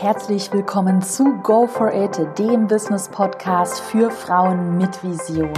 Herzlich willkommen zu Go for It, dem Business Podcast für Frauen mit Vision.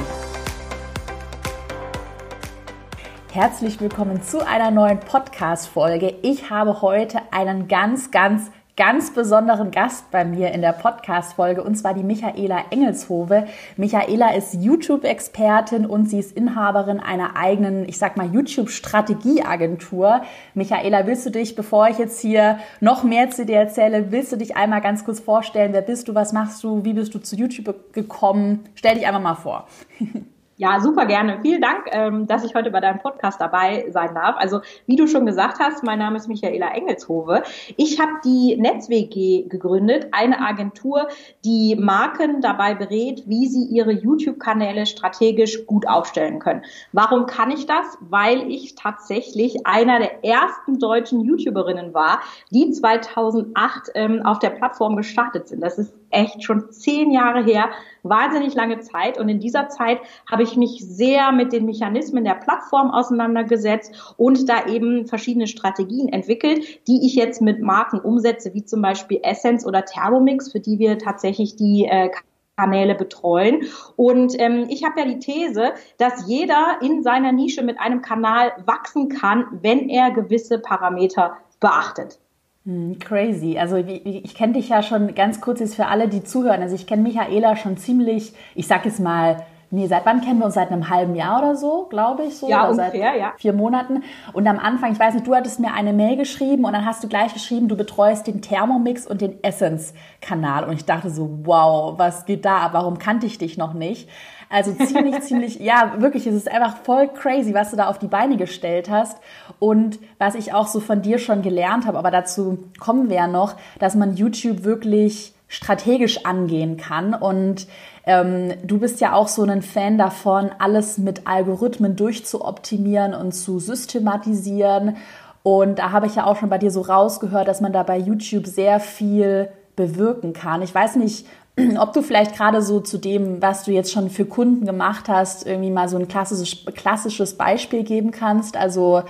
Herzlich willkommen zu einer neuen Podcast Folge. Ich habe heute einen ganz, ganz ganz besonderen Gast bei mir in der Podcast-Folge und zwar die Michaela Engelshove. Michaela ist YouTube-Expertin und sie ist Inhaberin einer eigenen, ich sag mal, YouTube-Strategieagentur. Michaela, willst du dich, bevor ich jetzt hier noch mehr zu dir erzähle, willst du dich einmal ganz kurz vorstellen? Wer bist du? Was machst du? Wie bist du zu YouTube gekommen? Stell dich einfach mal vor. Ja, super gerne. Vielen Dank, ähm, dass ich heute bei deinem Podcast dabei sein darf. Also, wie du schon gesagt hast, mein Name ist Michaela Engelshove. Ich habe die NetzWG gegründet, eine Agentur, die Marken dabei berät, wie sie ihre YouTube-Kanäle strategisch gut aufstellen können. Warum kann ich das? Weil ich tatsächlich einer der ersten deutschen YouTuberinnen war, die 2008 ähm, auf der Plattform gestartet sind. Das ist echt schon zehn Jahre her, wahnsinnig lange Zeit. Und in dieser Zeit habe ich mich sehr mit den Mechanismen der Plattform auseinandergesetzt und da eben verschiedene Strategien entwickelt, die ich jetzt mit Marken umsetze, wie zum Beispiel Essence oder Thermomix, für die wir tatsächlich die äh, Kanäle betreuen. Und ähm, ich habe ja die These, dass jeder in seiner Nische mit einem Kanal wachsen kann, wenn er gewisse Parameter beachtet. Hm, crazy. Also ich, ich kenne dich ja schon ganz kurz jetzt für alle, die zuhören. Also ich kenne Michaela schon ziemlich, ich sag es mal, nee, seit wann kennen wir uns? Seit einem halben Jahr oder so, glaube ich so. Ja, oder ungefähr, seit ja. Vier Monaten. Und am Anfang, ich weiß nicht, du hattest mir eine Mail geschrieben und dann hast du gleich geschrieben, du betreust den Thermomix und den Essence-Kanal. Und ich dachte so, wow, was geht da? Warum kannte ich dich noch nicht? Also ziemlich, ziemlich, ja, wirklich, es ist einfach voll crazy, was du da auf die Beine gestellt hast. Und was ich auch so von dir schon gelernt habe, aber dazu kommen wir ja noch, dass man YouTube wirklich strategisch angehen kann. Und ähm, du bist ja auch so ein Fan davon, alles mit Algorithmen durchzuoptimieren und zu systematisieren. Und da habe ich ja auch schon bei dir so rausgehört, dass man da bei YouTube sehr viel bewirken kann. Ich weiß nicht, ob du vielleicht gerade so zu dem, was du jetzt schon für Kunden gemacht hast, irgendwie mal so ein klassisches, klassisches Beispiel geben kannst. Also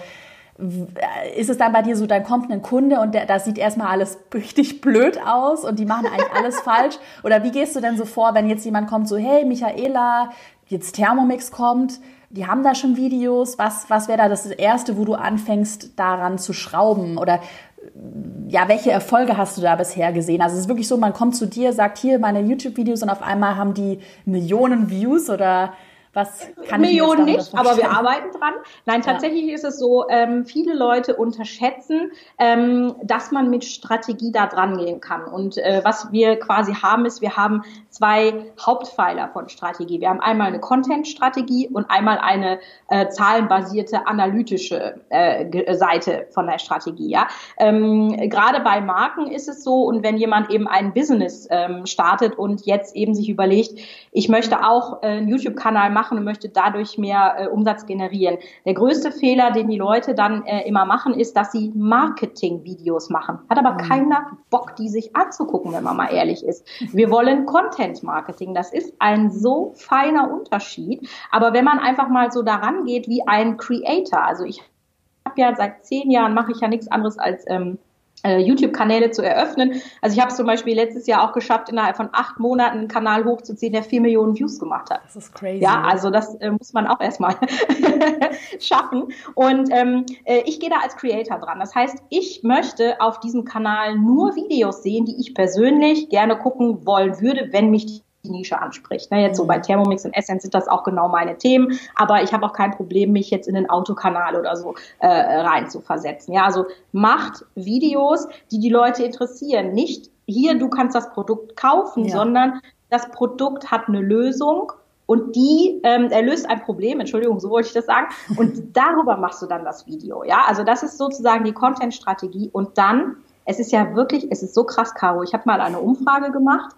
ist es dann bei dir so, dann kommt ein Kunde und der, das sieht erstmal alles richtig blöd aus und die machen eigentlich alles falsch? Oder wie gehst du denn so vor, wenn jetzt jemand kommt, so, hey, Michaela, jetzt Thermomix kommt, die haben da schon Videos, was, was wäre da das Erste, wo du anfängst, daran zu schrauben? Oder ja, welche Erfolge hast du da bisher gesehen? Also es ist wirklich so, man kommt zu dir, sagt hier meine YouTube-Videos und auf einmal haben die Millionen Views oder was kann Millionen ich nicht, aber wir arbeiten dran. Nein, tatsächlich ja. ist es so, ähm, viele Leute unterschätzen, ähm, dass man mit Strategie da dran gehen kann. Und äh, was wir quasi haben, ist, wir haben zwei Hauptpfeiler von Strategie. Wir haben einmal eine Content-Strategie und einmal eine äh, zahlenbasierte analytische äh, Seite von der Strategie. Ja? Ähm, Gerade bei Marken ist es so, und wenn jemand eben ein Business ähm, startet und jetzt eben sich überlegt, ich möchte auch äh, einen YouTube-Kanal machen, machen und möchte dadurch mehr äh, Umsatz generieren. Der größte Fehler, den die Leute dann äh, immer machen, ist, dass sie Marketing-Videos machen. Hat aber mhm. keiner Bock, die sich anzugucken, wenn man mal ehrlich ist. Wir wollen Content-Marketing. Das ist ein so feiner Unterschied. Aber wenn man einfach mal so daran geht wie ein Creator, also ich habe ja seit zehn Jahren mache ich ja nichts anderes als ähm, äh, YouTube-Kanäle zu eröffnen. Also ich habe es zum Beispiel letztes Jahr auch geschafft, innerhalb von acht Monaten einen Kanal hochzuziehen, der vier Millionen Views gemacht hat. Das ist crazy. Ja, also das äh, muss man auch erstmal schaffen. Und ähm, äh, ich gehe da als Creator dran. Das heißt, ich möchte auf diesem Kanal nur Videos sehen, die ich persönlich gerne gucken wollen würde, wenn mich die die Nische anspricht. Ne, jetzt so bei mhm. Thermomix und Essence sind das auch genau meine Themen, aber ich habe auch kein Problem, mich jetzt in den Autokanal oder so äh, rein zu versetzen. Ja, also macht Videos, die die Leute interessieren. Nicht hier, du kannst das Produkt kaufen, ja. sondern das Produkt hat eine Lösung und die ähm, erlöst ein Problem, Entschuldigung, so wollte ich das sagen, und darüber machst du dann das Video. Ja, also das ist sozusagen die Content-Strategie und dann, es ist ja wirklich, es ist so krass, Caro, ich habe mal eine Umfrage gemacht,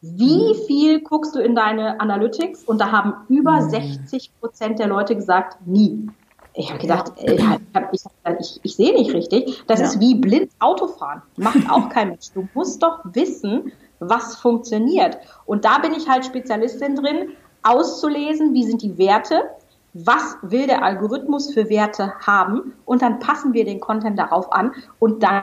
wie mhm. viel guckst du in deine Analytics? Und da haben über 60 mhm. Prozent der Leute gesagt, nie. Ich habe gedacht, ja. ich, hab, ich, ich, ich sehe nicht richtig. Das ja. ist wie blind Autofahren. Macht auch kein Mensch. Du musst doch wissen, was funktioniert. Und da bin ich halt Spezialistin drin, auszulesen, wie sind die Werte, was will der Algorithmus für Werte haben und dann passen wir den Content darauf an und dann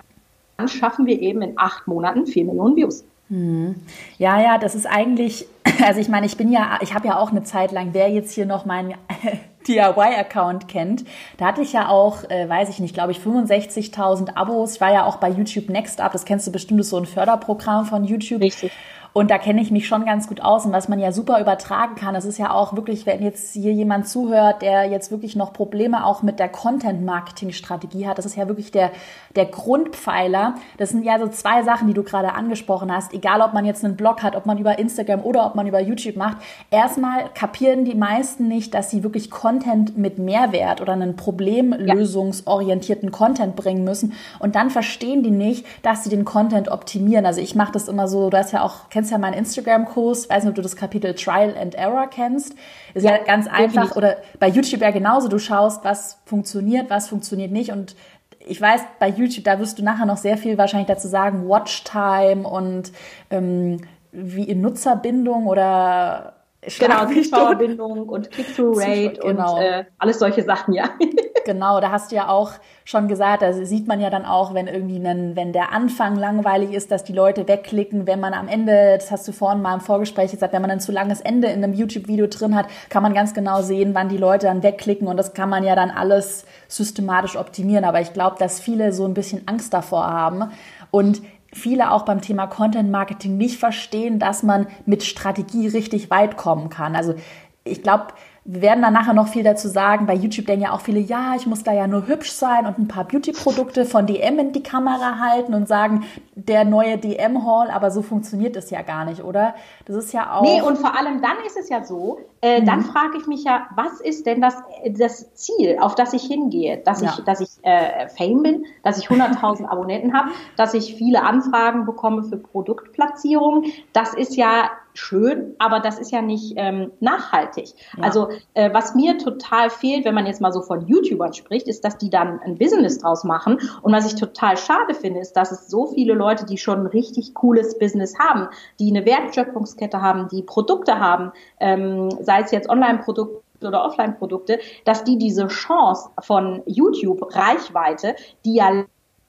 schaffen wir eben in acht Monaten vier Millionen Views. Hm. Ja, ja, das ist eigentlich, also ich meine, ich bin ja, ich habe ja auch eine Zeit lang, wer jetzt hier noch meinen DIY-Account kennt, da hatte ich ja auch, äh, weiß ich nicht, glaube ich, 65.000 Abos. Ich war ja auch bei YouTube Next Up, das kennst du bestimmt, das ist so ein Förderprogramm von YouTube. Richtig. Und da kenne ich mich schon ganz gut aus. Und was man ja super übertragen kann, das ist ja auch wirklich, wenn jetzt hier jemand zuhört, der jetzt wirklich noch Probleme auch mit der Content-Marketing-Strategie hat, das ist ja wirklich der, der Grundpfeiler. Das sind ja so zwei Sachen, die du gerade angesprochen hast. Egal, ob man jetzt einen Blog hat, ob man über Instagram oder ob man über YouTube macht. Erstmal kapieren die meisten nicht, dass sie wirklich Content mit Mehrwert oder einen problemlösungsorientierten Content bringen müssen. Und dann verstehen die nicht, dass sie den Content optimieren. Also ich mache das immer so, du hast ja auch, kennst kennst ja meinen Instagram-Kurs, weiß nicht, ob du das Kapitel Trial and Error kennst. Ist ja, ja ganz einfach. Definitiv. Oder bei YouTube ja genauso. Du schaust, was funktioniert, was funktioniert nicht. Und ich weiß, bei YouTube, da wirst du nachher noch sehr viel wahrscheinlich dazu sagen, Watchtime und ähm, wie in Nutzerbindung oder Genau, Zuschauerbindung und Click-Through-Rate genau. und äh, alles solche Sachen, ja. genau, da hast du ja auch schon gesagt, da sieht man ja dann auch, wenn irgendwie ein, wenn der Anfang langweilig ist, dass die Leute wegklicken, wenn man am Ende, das hast du vorhin mal im Vorgespräch gesagt, wenn man ein zu langes Ende in einem YouTube-Video drin hat, kann man ganz genau sehen, wann die Leute dann wegklicken und das kann man ja dann alles systematisch optimieren. Aber ich glaube, dass viele so ein bisschen Angst davor haben und viele auch beim Thema Content Marketing nicht verstehen, dass man mit Strategie richtig weit kommen kann. Also ich glaube, wir werden dann nachher noch viel dazu sagen. Bei YouTube denken ja auch viele, ja, ich muss da ja nur hübsch sein und ein paar Beauty-Produkte von DM in die Kamera halten und sagen, der neue DM-Haul, aber so funktioniert es ja gar nicht, oder? Das ist ja auch. Nee, und vor allem dann ist es ja so, äh, mhm. dann frage ich mich ja, was ist denn das, das Ziel, auf das ich hingehe? Dass ja. ich, dass ich äh, Fame bin, dass ich 100.000 Abonnenten habe, dass ich viele Anfragen bekomme für Produktplatzierungen. Das ist ja schön, aber das ist ja nicht ähm, nachhaltig. Ja. Also äh, was mir total fehlt, wenn man jetzt mal so von YouTubern spricht, ist, dass die dann ein Business draus machen. Und was ich total schade finde, ist, dass es so viele Leute, die schon ein richtig cooles Business haben, die eine Wertschöpfungskette haben, die Produkte haben, ähm, sei es jetzt Online-Produkte oder Offline-Produkte, dass die diese Chance von YouTube Reichweite, die ja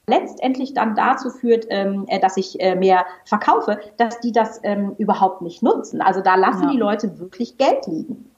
letztendlich dann dazu führt, ähm, äh, dass ich äh, mehr verkaufe, dass die das ähm, überhaupt nicht nutzen. Also da lassen ja. die Leute wirklich Geld liegen.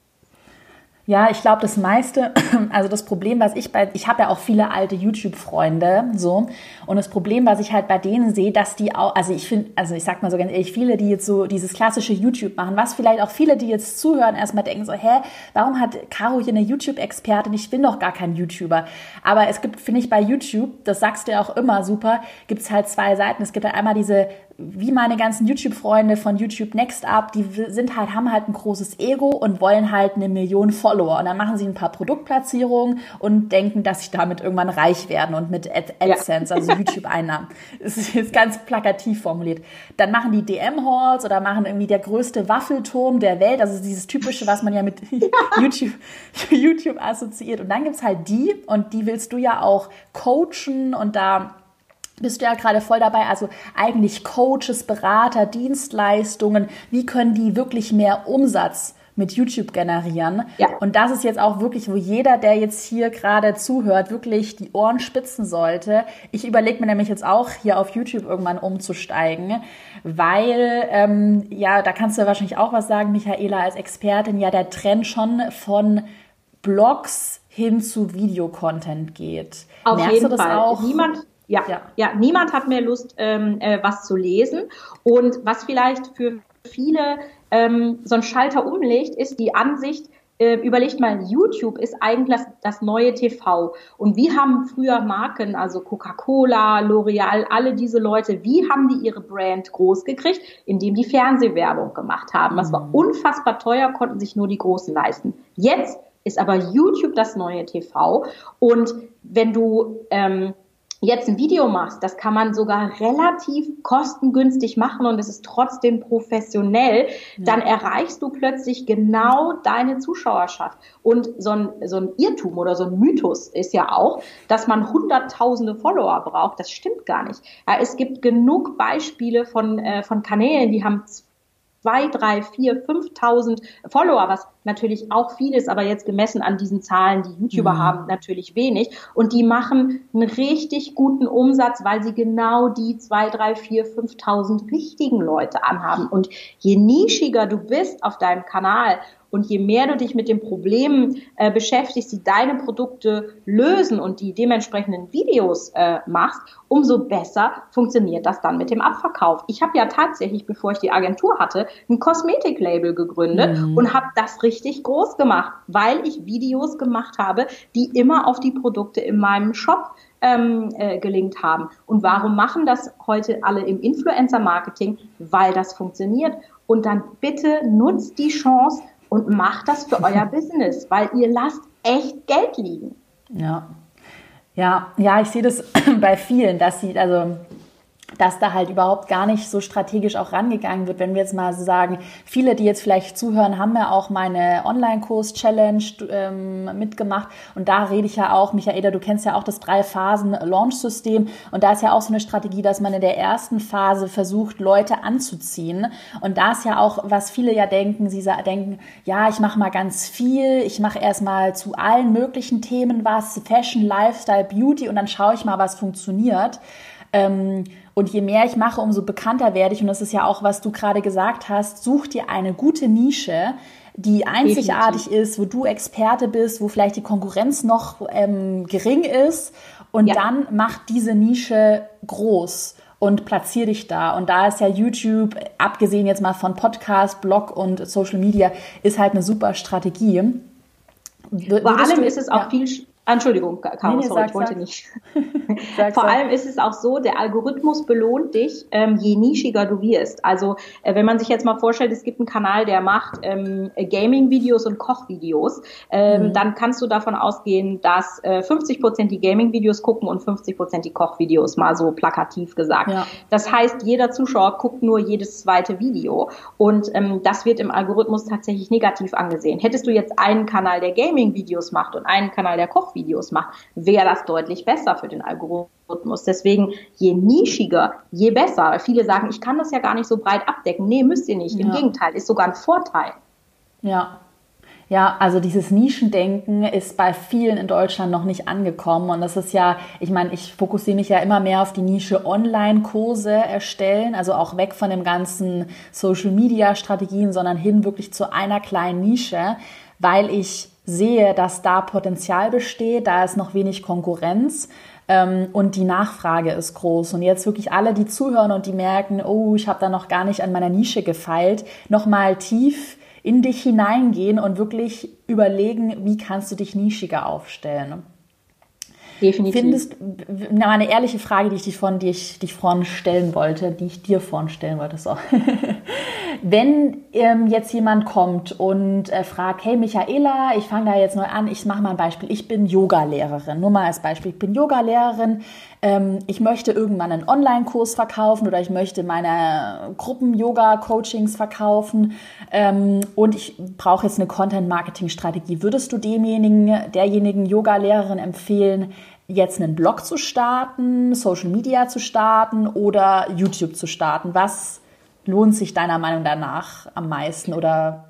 Ja, ich glaube, das meiste, also das Problem, was ich bei, ich habe ja auch viele alte YouTube-Freunde, so, und das Problem, was ich halt bei denen sehe, dass die auch, also ich finde, also ich sag mal so ganz ehrlich, viele, die jetzt so dieses klassische YouTube machen, was vielleicht auch viele, die jetzt zuhören, erstmal denken so, hä, warum hat Caro hier eine YouTube-Expertin? Ich bin doch gar kein YouTuber. Aber es gibt, finde ich, bei YouTube, das sagst du ja auch immer super, gibt es halt zwei Seiten. Es gibt halt einmal diese wie meine ganzen YouTube-Freunde von YouTube Next Up, die sind halt, haben halt ein großes Ego und wollen halt eine Million Follower. Und dann machen sie ein paar Produktplatzierungen und denken, dass sie damit irgendwann reich werden und mit Ad AdSense, ja. also YouTube-Einnahmen. Das ist jetzt ganz plakativ formuliert. Dann machen die DM-Halls oder machen irgendwie der größte Waffelturm der Welt, also dieses typische, was man ja mit YouTube, YouTube assoziiert. Und dann gibt's halt die und die willst du ja auch coachen und da bist du ja gerade voll dabei. Also eigentlich Coaches, Berater, Dienstleistungen. Wie können die wirklich mehr Umsatz mit YouTube generieren? Ja. Und das ist jetzt auch wirklich, wo jeder, der jetzt hier gerade zuhört, wirklich die Ohren spitzen sollte. Ich überlege mir nämlich jetzt auch hier auf YouTube irgendwann umzusteigen, weil ähm, ja, da kannst du wahrscheinlich auch was sagen, Michaela, als Expertin, ja, der Trend schon von Blogs hin zu Videocontent geht. Auf Merkst jeden du das Fall. auch? Niemand, ja, ja, ja. niemand hat mehr Lust, ähm, äh, was zu lesen. Und was vielleicht für viele ähm, so ein Schalter umlegt, ist die Ansicht, äh, überlegt mal, YouTube ist eigentlich das, das, neue TV. Und wie haben früher Marken, also Coca-Cola, L'Oreal, alle diese Leute, wie haben die ihre Brand groß gekriegt? Indem die Fernsehwerbung gemacht haben. Das war mhm. unfassbar teuer, konnten sich nur die Großen leisten. Jetzt ist aber YouTube das neue TV. Und wenn du ähm, jetzt ein Video machst, das kann man sogar relativ kostengünstig machen und es ist trotzdem professionell, ja. dann erreichst du plötzlich genau deine Zuschauerschaft. Und so ein, so ein Irrtum oder so ein Mythos ist ja auch, dass man hunderttausende Follower braucht. Das stimmt gar nicht. Ja, es gibt genug Beispiele von, äh, von Kanälen, die haben zwei, drei, vier, 5.000 Follower, was natürlich auch viel ist, aber jetzt gemessen an diesen Zahlen, die YouTuber mhm. haben, natürlich wenig. Und die machen einen richtig guten Umsatz, weil sie genau die zwei, drei, vier, 5.000 richtigen Leute anhaben. Und je nischiger du bist auf deinem Kanal und je mehr du dich mit den Problemen äh, beschäftigst, die deine Produkte lösen und die dementsprechenden Videos äh, machst, umso besser funktioniert das dann mit dem Abverkauf. Ich habe ja tatsächlich, bevor ich die Agentur hatte, ein Kosmetiklabel gegründet mhm. und habe das richtig groß gemacht, weil ich Videos gemacht habe, die immer auf die Produkte in meinem Shop ähm, äh, gelingt haben. Und warum machen das heute alle im Influencer-Marketing? Weil das funktioniert. Und dann bitte nutzt die Chance und macht das für euer Business, weil ihr lasst echt Geld liegen. Ja. Ja, ja, ich sehe das bei vielen, dass sie, also dass da halt überhaupt gar nicht so strategisch auch rangegangen wird. Wenn wir jetzt mal sagen, viele, die jetzt vielleicht zuhören, haben ja auch meine Online-Kurs-Challenge ähm, mitgemacht. Und da rede ich ja auch, Michaela, du kennst ja auch das Drei-Phasen-Launch-System. Und da ist ja auch so eine Strategie, dass man in der ersten Phase versucht, Leute anzuziehen. Und da ist ja auch, was viele ja denken, sie denken, ja, ich mache mal ganz viel, ich mache erstmal zu allen möglichen Themen was, Fashion, Lifestyle, Beauty und dann schaue ich mal, was funktioniert. Ähm, und je mehr ich mache, umso bekannter werde ich. Und das ist ja auch, was du gerade gesagt hast. Such dir eine gute Nische, die einzigartig Definitiv. ist, wo du Experte bist, wo vielleicht die Konkurrenz noch ähm, gering ist. Und ja. dann mach diese Nische groß und platzier dich da. Und da ist ja YouTube, abgesehen jetzt mal von Podcast, Blog und Social Media, ist halt eine super Strategie. Vor allem ist es auch ja. viel Entschuldigung, Caro, nee, nee, sorry, ich wollte sag. nicht. sag, Vor allem ist es auch so, der Algorithmus belohnt dich, ähm, je nischiger du wirst. Also äh, wenn man sich jetzt mal vorstellt, es gibt einen Kanal, der macht ähm, Gaming-Videos und Koch-Videos, ähm, mhm. dann kannst du davon ausgehen, dass äh, 50 Prozent die Gaming-Videos gucken und 50 Prozent die Koch-Videos, mal so plakativ gesagt. Ja. Das heißt, jeder Zuschauer guckt nur jedes zweite Video und ähm, das wird im Algorithmus tatsächlich negativ angesehen. Hättest du jetzt einen Kanal, der Gaming-Videos macht und einen Kanal, der Koch-Videos Videos macht, wäre das deutlich besser für den Algorithmus. Deswegen, je nischiger, je besser. Viele sagen, ich kann das ja gar nicht so breit abdecken. Nee, müsst ihr nicht. Im Gegenteil, ist sogar ein Vorteil. Ja, ja, also dieses Nischendenken ist bei vielen in Deutschland noch nicht angekommen. Und das ist ja, ich meine, ich fokussiere mich ja immer mehr auf die Nische Online-Kurse erstellen, also auch weg von dem ganzen Social-Media-Strategien, sondern hin wirklich zu einer kleinen Nische, weil ich sehe, dass da Potenzial besteht, da ist noch wenig Konkurrenz ähm, und die Nachfrage ist groß. Und jetzt wirklich alle, die zuhören und die merken, oh, ich habe da noch gar nicht an meiner Nische gefeilt, nochmal tief in dich hineingehen und wirklich überlegen, wie kannst du dich nischiger aufstellen. Definitiv. Findest, na, eine ehrliche Frage, die ich dich von, die ich dich vorhin stellen wollte, die ich dir vorhin stellen wollte, so. Wenn ähm, jetzt jemand kommt und äh, fragt, hey Michaela, ich fange da jetzt neu an, ich mache mal ein Beispiel, ich bin Yoga-Lehrerin, nur mal als Beispiel, ich bin Yoga-Lehrerin, ähm, ich möchte irgendwann einen Online-Kurs verkaufen oder ich möchte meine Gruppen-Yoga-Coachings verkaufen. Ähm, und ich brauche jetzt eine Content-Marketing-Strategie. Würdest du demjenigen, derjenigen Yoga-Lehrerin empfehlen, jetzt einen Blog zu starten, Social Media zu starten oder YouTube zu starten? Was lohnt sich deiner Meinung danach am meisten oder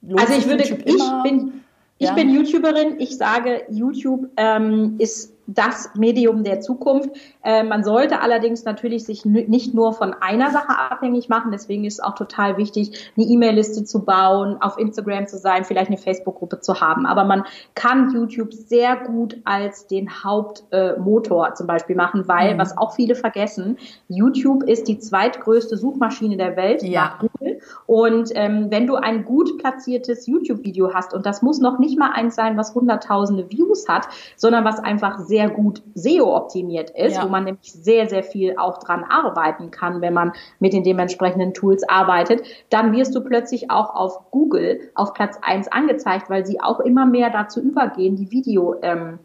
lohnt also ich würde, YouTube ich bin, ich ja? bin YouTuberin. Ich sage, YouTube ähm, ist das Medium der Zukunft. Äh, man sollte allerdings natürlich sich nicht nur von einer Sache abhängig machen. Deswegen ist es auch total wichtig, eine E-Mail-Liste zu bauen, auf Instagram zu sein, vielleicht eine Facebook-Gruppe zu haben. Aber man kann YouTube sehr gut als den Hauptmotor äh, zum Beispiel machen, weil, mhm. was auch viele vergessen, YouTube ist die zweitgrößte Suchmaschine der Welt ja. nach Google. Und ähm, wenn du ein gut platziertes YouTube-Video hast, und das muss noch nicht mal eins sein, was hunderttausende Views hat, sondern was einfach sehr sehr gut SEO-optimiert ist, ja. wo man nämlich sehr, sehr viel auch dran arbeiten kann, wenn man mit den dementsprechenden Tools arbeitet, dann wirst du plötzlich auch auf Google auf Platz eins angezeigt, weil sie auch immer mehr dazu übergehen, die Video ähm,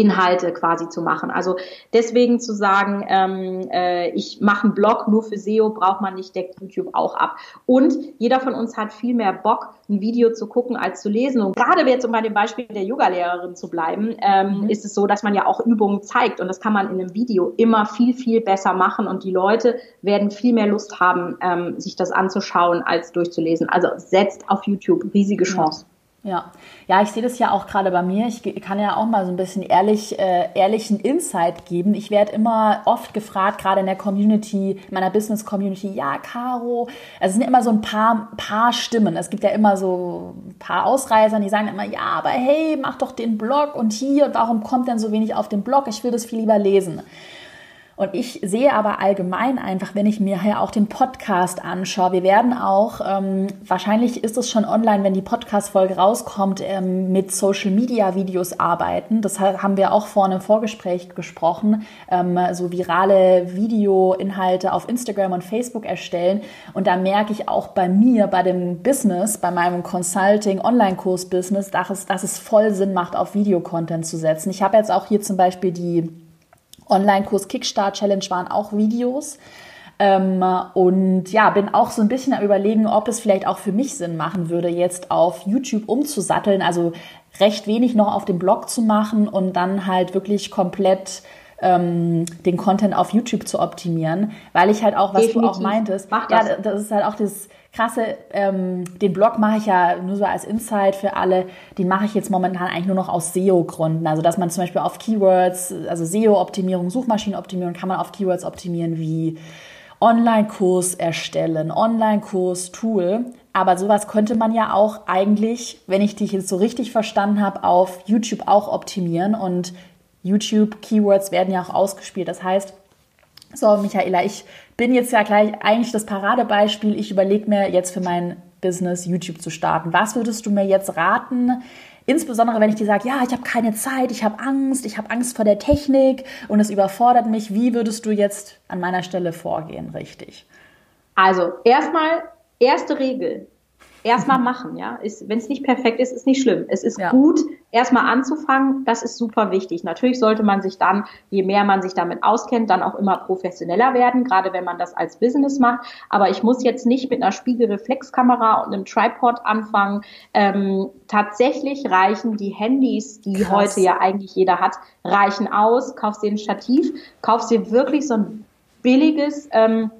Inhalte quasi zu machen. Also deswegen zu sagen, ähm, äh, ich mache einen Blog nur für SEO, braucht man nicht, deckt YouTube auch ab. Und jeder von uns hat viel mehr Bock, ein Video zu gucken als zu lesen. Und gerade jetzt, um bei dem Beispiel der Yogalehrerin zu bleiben, ähm, mhm. ist es so, dass man ja auch Übungen zeigt und das kann man in einem Video immer viel, viel besser machen und die Leute werden viel mehr Lust haben, ähm, sich das anzuschauen, als durchzulesen. Also setzt auf YouTube, riesige Chance. Ja. Ja, ich sehe das ja auch gerade bei mir. Ich kann ja auch mal so ein bisschen ehrlich, äh, ehrlichen Insight geben. Ich werde immer oft gefragt, gerade in der Community, in meiner Business Community, ja, Caro. Es sind immer so ein paar, paar Stimmen. Es gibt ja immer so ein paar Ausreißer, die sagen immer, ja, aber hey, mach doch den Blog und hier, warum kommt denn so wenig auf den Blog? Ich will das viel lieber lesen. Und ich sehe aber allgemein einfach, wenn ich mir hier auch den Podcast anschaue, wir werden auch, ähm, wahrscheinlich ist es schon online, wenn die Podcast-Folge rauskommt, ähm, mit Social-Media-Videos arbeiten. Das haben wir auch vorne im Vorgespräch gesprochen, ähm, so virale Video-Inhalte auf Instagram und Facebook erstellen. Und da merke ich auch bei mir, bei dem Business, bei meinem Consulting-Online-Kurs-Business, dass es, dass es voll Sinn macht, auf Videocontent zu setzen. Ich habe jetzt auch hier zum Beispiel die Online-Kurs Kickstart Challenge waren auch Videos. Ähm, und ja, bin auch so ein bisschen am überlegen, ob es vielleicht auch für mich Sinn machen würde, jetzt auf YouTube umzusatteln, also recht wenig noch auf dem Blog zu machen und dann halt wirklich komplett ähm, den Content auf YouTube zu optimieren, weil ich halt auch, was Definitiv. du auch meintest, Mach das. ja, das ist halt auch das krasse, ähm, den Blog mache ich ja nur so als Insight für alle, den mache ich jetzt momentan eigentlich nur noch aus SEO-Gründen. Also dass man zum Beispiel auf Keywords, also SEO-Optimierung, Suchmaschinenoptimierung, kann man auf Keywords optimieren wie Online-Kurs erstellen, Online-Kurs-Tool. Aber sowas könnte man ja auch eigentlich, wenn ich dich jetzt so richtig verstanden habe, auf YouTube auch optimieren. Und YouTube-Keywords werden ja auch ausgespielt. Das heißt, so, Michaela, ich bin jetzt ja gleich eigentlich das Paradebeispiel. Ich überlege mir jetzt für mein Business YouTube zu starten. Was würdest du mir jetzt raten? Insbesondere wenn ich dir sage, ja, ich habe keine Zeit, ich habe Angst, ich habe Angst vor der Technik und es überfordert mich. Wie würdest du jetzt an meiner Stelle vorgehen, richtig? Also erstmal, erste Regel, erstmal machen, ja. Wenn es nicht perfekt ist, ist nicht schlimm. Es ist ja. gut, erstmal anzufangen. Das ist super wichtig. Natürlich sollte man sich dann, je mehr man sich damit auskennt, dann auch immer professioneller werden, gerade wenn man das als Business macht. Aber ich muss jetzt nicht mit einer Spiegelreflexkamera und einem Tripod anfangen. Ähm, tatsächlich reichen die Handys, die Krass. heute ja eigentlich jeder hat, reichen aus. Kaufst dir ein Stativ, kaufst dir wirklich so ein billiges ähm,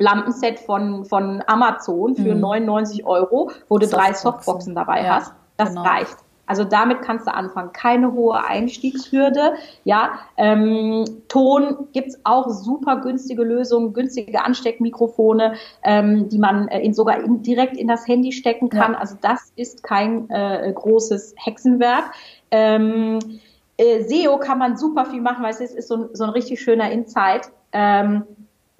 Lampenset von, von Amazon für mhm. 99 Euro, wo du drei Softboxen dabei ja, hast. Das genau. reicht. Also damit kannst du anfangen. Keine hohe Einstiegshürde. Ja, ähm, Ton gibt's auch super günstige Lösungen, günstige Ansteckmikrofone, ähm, die man äh, in, sogar in, direkt in das Handy stecken kann. Ja. Also das ist kein äh, großes Hexenwerk. Ähm, äh, SEO kann man super viel machen, weil es ist, ist so, ein, so ein richtig schöner Insight. Ähm,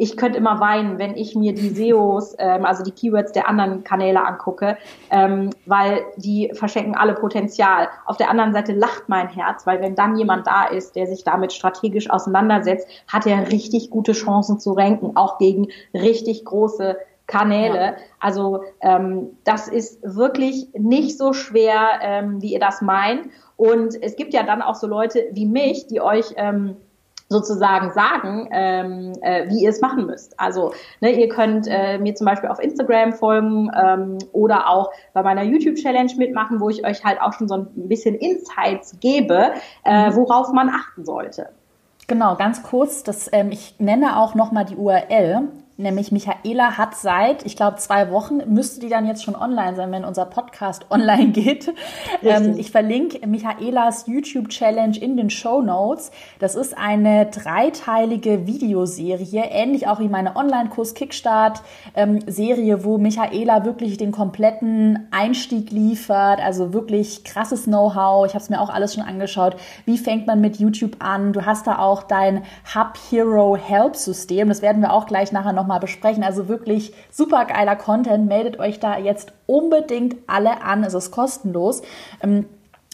ich könnte immer weinen, wenn ich mir die SEOs, ähm, also die Keywords der anderen Kanäle angucke, ähm, weil die verschenken alle Potenzial. Auf der anderen Seite lacht mein Herz, weil wenn dann jemand da ist, der sich damit strategisch auseinandersetzt, hat er richtig gute Chancen zu ranken, auch gegen richtig große Kanäle. Ja. Also ähm, das ist wirklich nicht so schwer, ähm, wie ihr das meint. Und es gibt ja dann auch so Leute wie mich, die euch ähm, sozusagen sagen, ähm, äh, wie ihr es machen müsst. Also ne, ihr könnt äh, mir zum Beispiel auf Instagram folgen ähm, oder auch bei meiner YouTube-Challenge mitmachen, wo ich euch halt auch schon so ein bisschen Insights gebe, äh, mhm. worauf man achten sollte. Genau, ganz kurz, das, ähm, ich nenne auch nochmal die URL nämlich Michaela hat seit, ich glaube, zwei Wochen, müsste die dann jetzt schon online sein, wenn unser Podcast online geht. Ähm, ich verlinke Michaelas YouTube-Challenge in den Show Notes. Das ist eine dreiteilige Videoserie, ähnlich auch wie meine Online-Kurs Kickstart-Serie, ähm, wo Michaela wirklich den kompletten Einstieg liefert, also wirklich krasses Know-how. Ich habe es mir auch alles schon angeschaut. Wie fängt man mit YouTube an? Du hast da auch dein Hub Hero Help System. Das werden wir auch gleich nachher noch nochmal besprechen. Also wirklich super geiler Content. Meldet euch da jetzt unbedingt alle an. Es ist kostenlos. Ähm,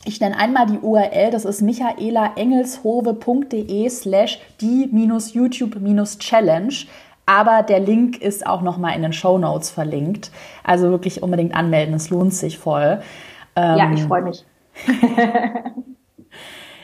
ich nenne einmal die URL, das ist michaelaengelshove.de slash die-youtube-challenge. Aber der Link ist auch nochmal in den Show Notes verlinkt. Also wirklich unbedingt anmelden, es lohnt sich voll. ja, ich ähm, freue mich.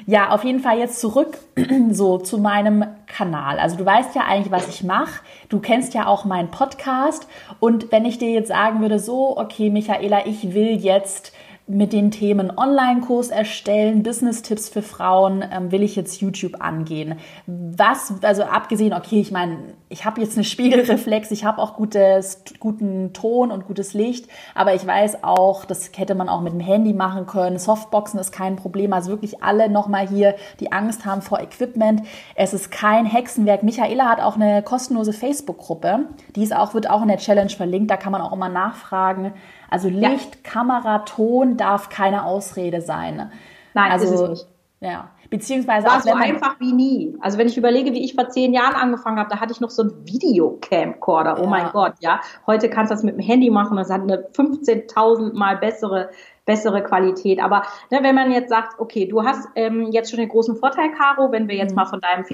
Ja, auf jeden Fall jetzt zurück so zu meinem Kanal. Also du weißt ja eigentlich, was ich mache. Du kennst ja auch meinen Podcast. Und wenn ich dir jetzt sagen würde, so, okay, Michaela, ich will jetzt mit den Themen Online-Kurs erstellen, Business-Tipps für Frauen, ähm, will ich jetzt YouTube angehen. Was, also abgesehen, okay, ich meine, ich habe jetzt eine Spiegelreflex, ich habe auch gutes, guten Ton und gutes Licht, aber ich weiß auch, das hätte man auch mit dem Handy machen können. Softboxen ist kein Problem. Also wirklich alle nochmal hier, die Angst haben vor Equipment. Es ist kein Hexenwerk. Michaela hat auch eine kostenlose Facebook-Gruppe. Die ist auch, wird auch in der Challenge verlinkt. Da kann man auch immer nachfragen. Also Licht, ja. Kamera, Ton darf keine Ausrede sein. Nein, also, ist es nicht. Ja, beziehungsweise war auch so einfach wie nie. Also wenn ich überlege, wie ich vor zehn Jahren angefangen habe, da hatte ich noch so einen Videocamcorder. Oh ja. mein Gott, ja. Heute kannst du das mit dem Handy machen. Das hat eine 15.000 mal bessere bessere Qualität. Aber ne, wenn man jetzt sagt, okay, du hast ähm, jetzt schon den großen Vorteil, Caro, wenn wir jetzt mhm. mal von deinem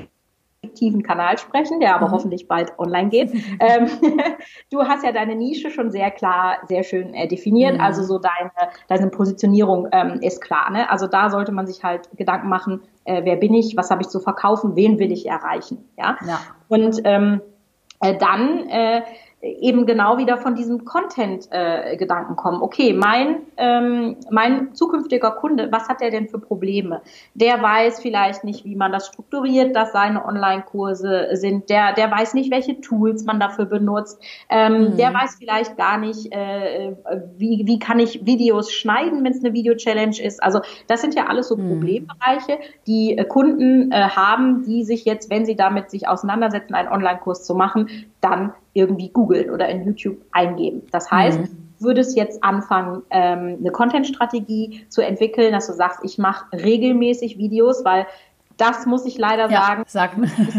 fiktiven Kanal sprechen, der aber mhm. hoffentlich bald online geht. ähm, du hast ja deine Nische schon sehr klar, sehr schön äh, definiert. Mhm. Also so deine, deine Positionierung ähm, ist klar. Ne? Also da sollte man sich halt Gedanken machen, äh, wer bin ich, was habe ich zu verkaufen, wen will ich erreichen. Ja. ja. Und ähm, äh, dann äh, eben genau wieder von diesem Content-Gedanken äh, kommen. Okay, mein, ähm, mein zukünftiger Kunde, was hat der denn für Probleme? Der weiß vielleicht nicht, wie man das strukturiert, dass seine Online-Kurse sind. Der, der weiß nicht, welche Tools man dafür benutzt. Ähm, mhm. Der weiß vielleicht gar nicht, äh, wie, wie kann ich Videos schneiden, wenn es eine Video-Challenge ist. Also das sind ja alles so mhm. Problembereiche, die äh, Kunden äh, haben, die sich jetzt, wenn sie damit sich auseinandersetzen, einen Online-Kurs zu machen, dann irgendwie googeln oder in YouTube eingeben. Das heißt, mhm. würdest jetzt anfangen, ähm, eine Content-Strategie zu entwickeln, dass du sagst, ich mache regelmäßig Videos, weil das muss ich leider ja, sagen, sag. ist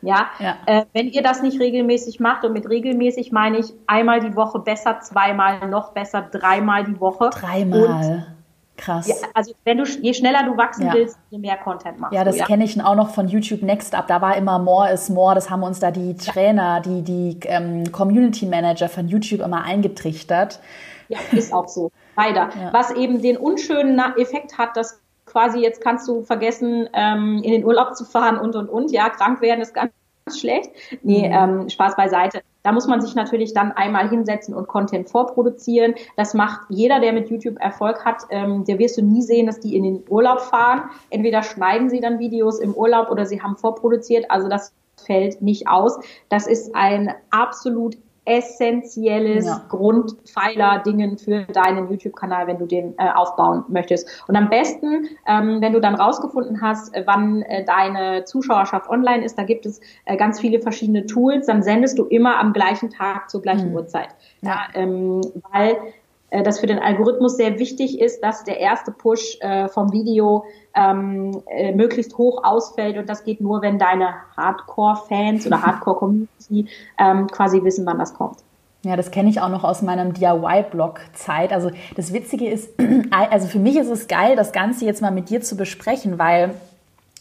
Ja, ja. Äh, wenn ihr das nicht regelmäßig macht und mit regelmäßig meine ich einmal die Woche besser, zweimal noch besser, dreimal die Woche. Dreimal. Krass. Ja, also wenn du je schneller du wachsen ja. willst, je mehr Content machst. Ja, das ja? kenne ich auch noch von YouTube Next Up. Da war immer More is More. Das haben uns da die Trainer, die die ähm, Community Manager von YouTube immer eingetrichtert. Ja, ist auch so. Leider. Was eben den unschönen Effekt hat, dass quasi jetzt kannst du vergessen, ähm, in den Urlaub zu fahren und und und. Ja, krank werden ist ganz schlecht. Nee, mhm. ähm, Spaß beiseite. Da muss man sich natürlich dann einmal hinsetzen und Content vorproduzieren. Das macht jeder, der mit YouTube Erfolg hat. Ähm, der wirst du nie sehen, dass die in den Urlaub fahren. Entweder schneiden sie dann Videos im Urlaub oder sie haben vorproduziert. Also das fällt nicht aus. Das ist ein absolut essentielles ja. Grundpfeiler-Dingen für deinen YouTube-Kanal, wenn du den äh, aufbauen möchtest. Und am besten, ähm, wenn du dann rausgefunden hast, äh, wann äh, deine Zuschauerschaft online ist, da gibt es äh, ganz viele verschiedene Tools, dann sendest du immer am gleichen Tag zur gleichen mhm. Uhrzeit. Ja, ähm, weil äh, das für den Algorithmus sehr wichtig ist, dass der erste Push äh, vom Video ähm, äh, möglichst hoch ausfällt und das geht nur, wenn deine Hardcore-Fans oder Hardcore-Community ähm, quasi wissen, wann das kommt. Ja, das kenne ich auch noch aus meinem DIY-Blog-Zeit. Also das Witzige ist, also für mich ist es geil, das Ganze jetzt mal mit dir zu besprechen, weil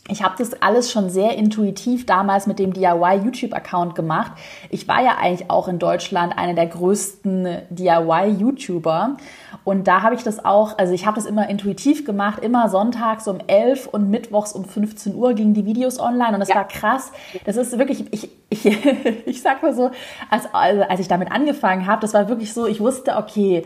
ich habe das alles schon sehr intuitiv damals mit dem DIY YouTube-Account gemacht. Ich war ja eigentlich auch in Deutschland eine der größten DIY-YouTuber. Und da habe ich das auch, also ich habe das immer intuitiv gemacht, immer sonntags um 11 und mittwochs um 15 Uhr gingen die Videos online und das ja. war krass. Das ist wirklich, ich, ich, ich sag mal so, als, also als ich damit angefangen habe, das war wirklich so, ich wusste, okay,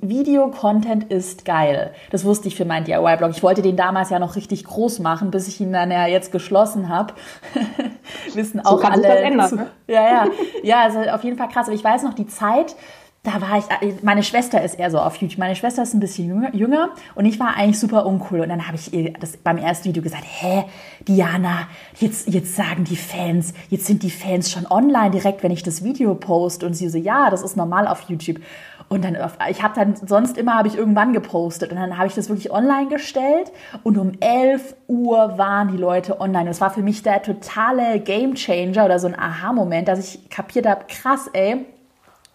Video-Content ist geil. Das wusste ich für meinen DIY-Blog. Ich wollte den damals ja noch richtig groß machen, bis ich ihn dann ja jetzt geschlossen habe. Wissen auch so alle. Ändern, zu, ne? Ja, ja. Ja, also auf jeden Fall krass. Aber ich weiß noch die Zeit, da war ich, meine Schwester ist eher so auf YouTube. Meine Schwester ist ein bisschen jünger, und ich war eigentlich super uncool. Und dann habe ich ihr das beim ersten Video gesagt, hä, Diana, jetzt, jetzt sagen die Fans, jetzt sind die Fans schon online direkt, wenn ich das Video poste. Und sie so, ja, das ist normal auf YouTube. Und dann, ich habe dann, sonst immer habe ich irgendwann gepostet und dann habe ich das wirklich online gestellt und um 11 Uhr waren die Leute online. Das war für mich der totale Gamechanger oder so ein Aha-Moment, dass ich kapiert habe, krass, ey,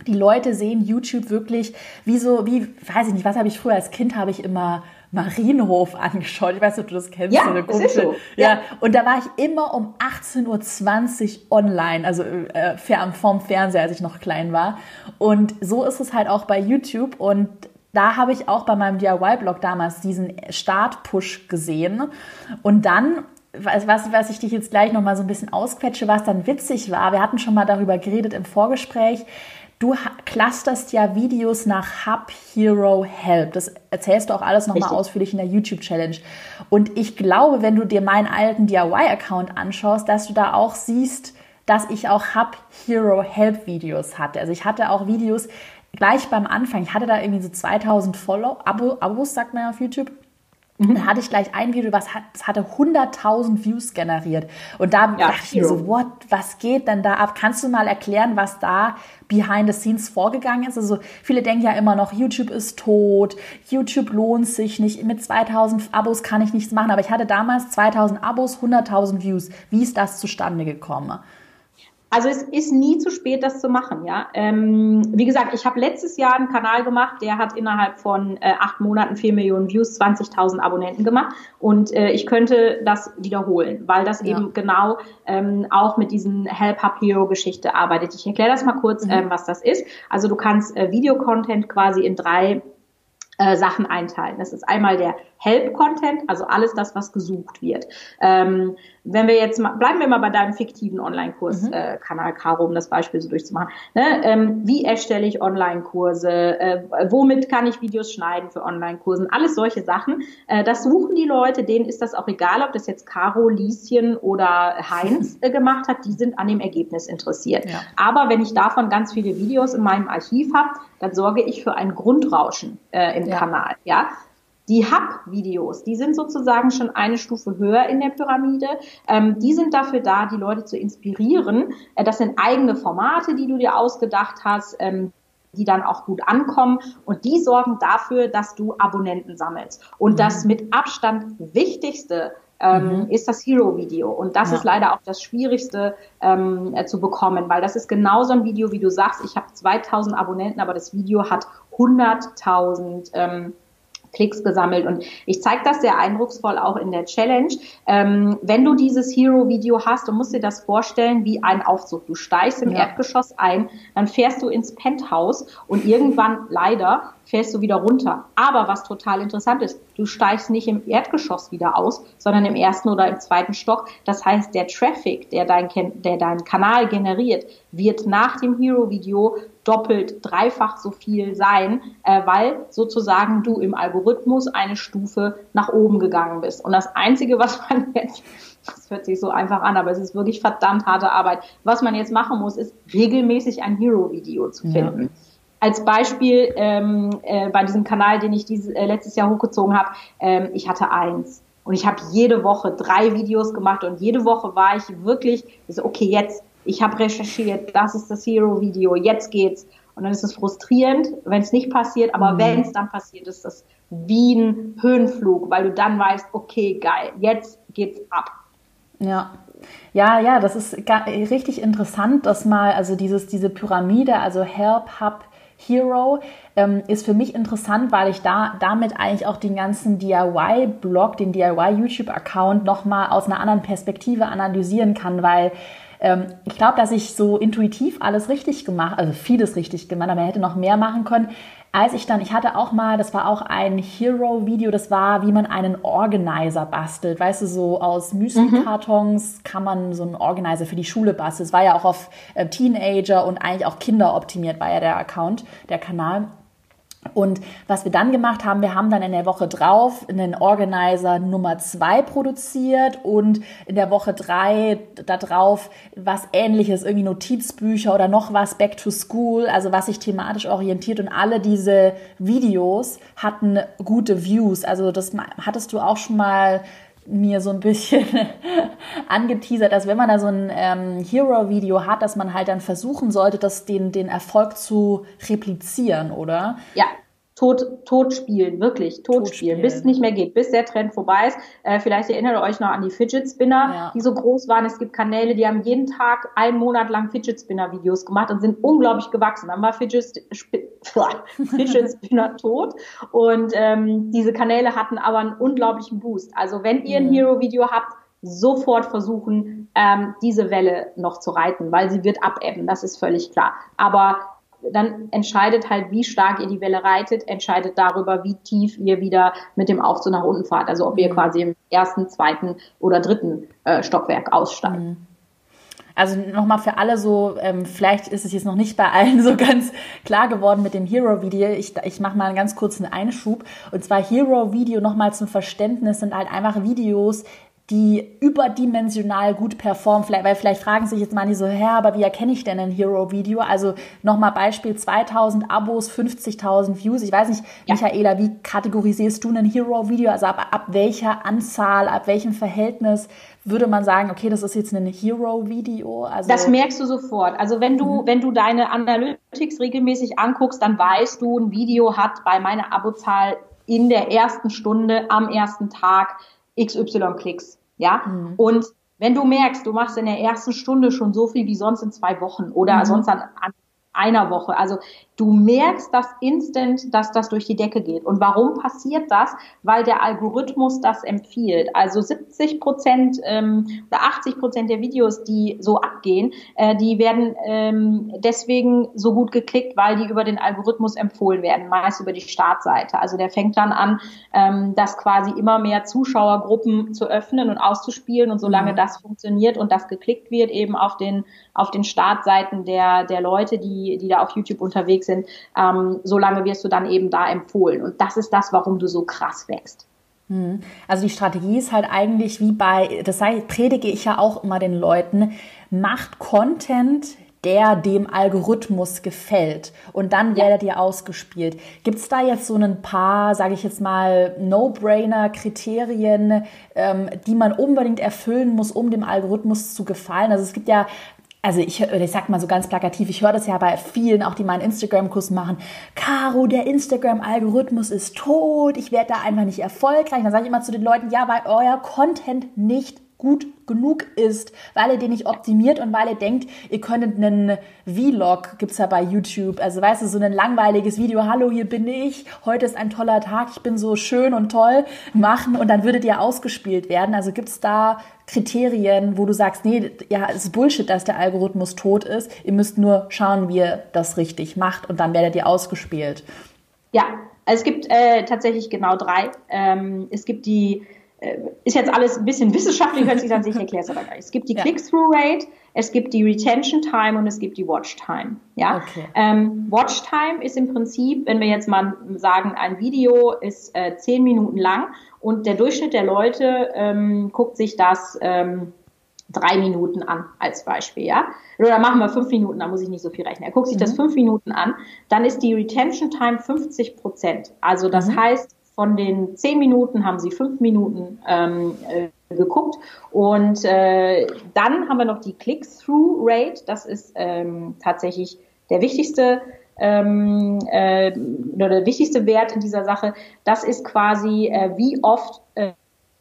die Leute sehen YouTube wirklich wie so, wie, weiß ich nicht, was habe ich früher als Kind, habe ich immer Marienhof angeschaut. Ich weiß nicht, ob du das kennst. Ja, so eine das ist so. Ja. ja. und da war ich immer um 18.20 Uhr online, also äh, vom Fernseher, als ich noch klein war. Und so ist es halt auch bei YouTube und da habe ich auch bei meinem DIY-Blog damals diesen Start-Push gesehen. Und dann was, was ich dich jetzt gleich nochmal so ein bisschen ausquetsche, was dann witzig war, wir hatten schon mal darüber geredet im Vorgespräch, du clusterst ja Videos nach Hub, Hero, Help. Das erzählst du auch alles nochmal ausführlich in der YouTube-Challenge. Und ich glaube, wenn du dir meinen alten DIY-Account anschaust, dass du da auch siehst, dass ich auch Hub, Hero, Help Videos hatte. Also ich hatte auch Videos gleich beim Anfang. Ich hatte da irgendwie so 2000 Follow, Abo, Abos, sagt man ja auf YouTube. Dann hatte ich gleich ein Video, was hat, das hatte 100.000 Views generiert. Und da ja, dachte ich mir so, what, was geht denn da ab? Kannst du mal erklären, was da behind the scenes vorgegangen ist? Also viele denken ja immer noch, YouTube ist tot, YouTube lohnt sich nicht, mit 2000 Abos kann ich nichts machen. Aber ich hatte damals 2000 Abos, 100.000 Views. Wie ist das zustande gekommen? Also es ist nie zu spät, das zu machen, ja. Ähm, wie gesagt, ich habe letztes Jahr einen Kanal gemacht, der hat innerhalb von äh, acht Monaten vier Millionen Views, 20.000 Abonnenten gemacht und äh, ich könnte das wiederholen, weil das ja. eben genau ähm, auch mit diesen Help Hub Hero Geschichte arbeitet. Ich erkläre das mal kurz, mhm. ähm, was das ist. Also du kannst äh, Videocontent quasi in drei äh, Sachen einteilen. Das ist einmal der Help-Content, also alles das, was gesucht wird. Ähm, wenn wir jetzt mal, bleiben wir mal bei deinem fiktiven Online-Kurs-Kanal, mhm. äh, Caro, um das Beispiel so durchzumachen. Ne? Ähm, wie erstelle ich Online-Kurse? Äh, womit kann ich Videos schneiden für Online-Kursen? Alles solche Sachen. Äh, das suchen die Leute, denen ist das auch egal, ob das jetzt Caro, Lieschen oder Heinz äh, gemacht hat, die sind an dem Ergebnis interessiert. Ja. Aber wenn ich davon ganz viele Videos in meinem Archiv habe, dann sorge ich für ein Grundrauschen äh, im ja. Kanal. Ja, die Hub-Videos, die sind sozusagen schon eine Stufe höher in der Pyramide. Ähm, die sind dafür da, die Leute zu inspirieren. Äh, das sind eigene Formate, die du dir ausgedacht hast. Ähm, die dann auch gut ankommen und die sorgen dafür, dass du Abonnenten sammelst. Und mhm. das mit Abstand wichtigste ähm, mhm. ist das Hero-Video. Und das ja. ist leider auch das Schwierigste ähm, äh, zu bekommen, weil das ist genauso ein Video, wie du sagst, ich habe 2000 Abonnenten, aber das Video hat 100.000 ähm, Klicks gesammelt. Und ich zeige das sehr eindrucksvoll auch in der Challenge. Ähm, wenn du dieses Hero-Video hast, du musst dir das vorstellen wie ein Aufzug. Du steigst im ja. Erdgeschoss ein, dann fährst du ins Penthouse und irgendwann leider fällst du wieder runter. Aber was total interessant ist, du steigst nicht im Erdgeschoss wieder aus, sondern im ersten oder im zweiten Stock. Das heißt, der Traffic, der dein, der deinen Kanal generiert, wird nach dem Hero-Video doppelt, dreifach so viel sein, äh, weil sozusagen du im Algorithmus eine Stufe nach oben gegangen bist. Und das Einzige, was man jetzt das hört sich so einfach an, aber es ist wirklich verdammt harte Arbeit. Was man jetzt machen muss, ist regelmäßig ein Hero-Video zu finden. Ja. Als Beispiel ähm, äh, bei diesem Kanal, den ich dieses, äh, letztes Jahr hochgezogen habe, ähm, ich hatte eins. Und ich habe jede Woche drei Videos gemacht und jede Woche war ich wirklich so, okay, jetzt, ich habe recherchiert, das ist das Hero-Video, jetzt geht's. Und dann ist es frustrierend, wenn es nicht passiert, aber mhm. wenn es dann passiert, ist das wie ein Höhenflug, weil du dann weißt, okay, geil, jetzt geht's ab. Ja. Ja, ja, das ist richtig interessant, dass mal, also dieses, diese Pyramide, also Help, Hub, Hero ähm, ist für mich interessant, weil ich da damit eigentlich auch den ganzen DIY-Blog, den DIY-YouTube-Account nochmal aus einer anderen Perspektive analysieren kann, weil ich glaube, dass ich so intuitiv alles richtig gemacht, also vieles richtig gemacht, aber er hätte noch mehr machen können als ich dann, ich hatte auch mal, das war auch ein Hero-Video, das war, wie man einen Organizer bastelt. Weißt du, so aus Müsli-Kartons mhm. kann man so einen Organizer für die Schule basteln. Es war ja auch auf äh, Teenager und eigentlich auch Kinder optimiert, war ja der Account, der Kanal. Und was wir dann gemacht haben, wir haben dann in der Woche drauf einen Organizer Nummer zwei produziert und in der Woche drei da drauf was ähnliches, irgendwie Notizbücher oder noch was Back to School, also was sich thematisch orientiert und alle diese Videos hatten gute Views. Also das hattest du auch schon mal mir so ein bisschen angeteasert, dass wenn man da so ein ähm, Hero-Video hat, dass man halt dann versuchen sollte, das den, den Erfolg zu replizieren, oder? Ja, tot, tot spielen, wirklich tot, tot spielen, bis es nicht mehr geht, bis der Trend vorbei ist. Äh, vielleicht erinnert ihr euch noch an die Fidget Spinner, ja. die so groß waren. Es gibt Kanäle, die haben jeden Tag einen Monat lang Fidget Spinner Videos gemacht und sind unglaublich gewachsen. Dann war Fidget, Fidget Spinner tot und ähm, diese Kanäle hatten aber einen unglaublichen Boost. Also wenn ihr ein mhm. Hero Video habt, sofort versuchen, ähm, diese Welle noch zu reiten, weil sie wird abebben, das ist völlig klar. Aber dann entscheidet halt, wie stark ihr die Welle reitet, entscheidet darüber, wie tief ihr wieder mit dem Aufzug nach unten fahrt. Also ob ihr mhm. quasi im ersten, zweiten oder dritten äh, Stockwerk aussteigt. Mhm. Also nochmal für alle so, ähm, vielleicht ist es jetzt noch nicht bei allen so ganz klar geworden mit dem Hero-Video. Ich, ich mache mal einen ganz kurzen Einschub. Und zwar Hero-Video nochmal zum Verständnis sind halt einfach Videos, die überdimensional gut performen. Vielleicht, weil vielleicht fragen sich jetzt manche so, hä, aber wie erkenne ich denn ein Hero-Video? Also nochmal Beispiel, 2000 Abos, 50.000 Views. Ich weiß nicht, ja. Michaela, wie kategorisierst du ein Hero-Video? Also ab, ab welcher Anzahl, ab welchem Verhältnis würde man sagen, okay, das ist jetzt ein Hero-Video? Also das merkst du sofort. Also wenn du, mhm. wenn du deine Analytics regelmäßig anguckst, dann weißt du, ein Video hat bei meiner Abozahl in der ersten Stunde am ersten Tag XY Klicks. Ja. Mhm. Und wenn du merkst, du machst in der ersten Stunde schon so viel wie sonst in zwei Wochen oder mhm. sonst an, an einer Woche. Also du merkst das instant, dass das durch die Decke geht. Und warum passiert das? Weil der Algorithmus das empfiehlt. Also 70 Prozent ähm, oder 80 Prozent der Videos, die so abgehen, äh, die werden ähm, deswegen so gut geklickt, weil die über den Algorithmus empfohlen werden, meist über die Startseite. Also der fängt dann an, ähm, das quasi immer mehr Zuschauergruppen zu öffnen und auszuspielen. Und solange mhm. das funktioniert und das geklickt wird, eben auf den auf den Startseiten der der Leute, die die da auf YouTube unterwegs sind, ähm, solange wirst du dann eben da empfohlen. Und das ist das, warum du so krass wächst. Hm. Also die Strategie ist halt eigentlich wie bei, das sei, predige ich ja auch immer den Leuten, macht Content, der dem Algorithmus gefällt und dann werdet ihr ausgespielt. Gibt es da jetzt so ein paar, sage ich jetzt mal, No-Brainer-Kriterien, ähm, die man unbedingt erfüllen muss, um dem Algorithmus zu gefallen? Also es gibt ja also ich, ich sag mal so ganz plakativ, ich höre das ja bei vielen, auch die meinen Instagram-Kurs machen. Caro, der Instagram-Algorithmus ist tot, ich werde da einfach nicht erfolgreich. Dann sage ich immer zu den Leuten, ja, weil euer Content nicht gut genug ist, weil ihr den nicht optimiert und weil ihr denkt, ihr könntet einen Vlog, gibt's ja bei YouTube, also weißt du, so ein langweiliges Video, hallo, hier bin ich, heute ist ein toller Tag, ich bin so schön und toll, machen und dann würdet ihr ausgespielt werden. Also gibt's da Kriterien, wo du sagst, nee, ja, es ist Bullshit, dass der Algorithmus tot ist, ihr müsst nur schauen, wie ihr das richtig macht und dann werdet ihr ausgespielt. Ja, es gibt äh, tatsächlich genau drei. Ähm, es gibt die ist jetzt alles ein bisschen wissenschaftlich, hört sich an sich, ich erkläre es aber gleich. Es gibt die ja. Click-Through-Rate, es gibt die Retention Time und es gibt die Watch Time. Ja? Okay. Ähm, Watch Time ist im Prinzip, wenn wir jetzt mal sagen, ein Video ist äh, zehn Minuten lang und der Durchschnitt der Leute ähm, guckt sich das ähm, drei Minuten an, als Beispiel, ja. Oder machen wir fünf Minuten, da muss ich nicht so viel rechnen. Er guckt sich mhm. das fünf Minuten an, dann ist die Retention Time 50 Prozent. Also das mhm. heißt, von den zehn Minuten haben sie fünf Minuten ähm, äh, geguckt. Und äh, dann haben wir noch die Click-Through-Rate. Das ist ähm, tatsächlich der wichtigste ähm, äh, oder der wichtigste Wert in dieser Sache. Das ist quasi, äh, wie oft äh,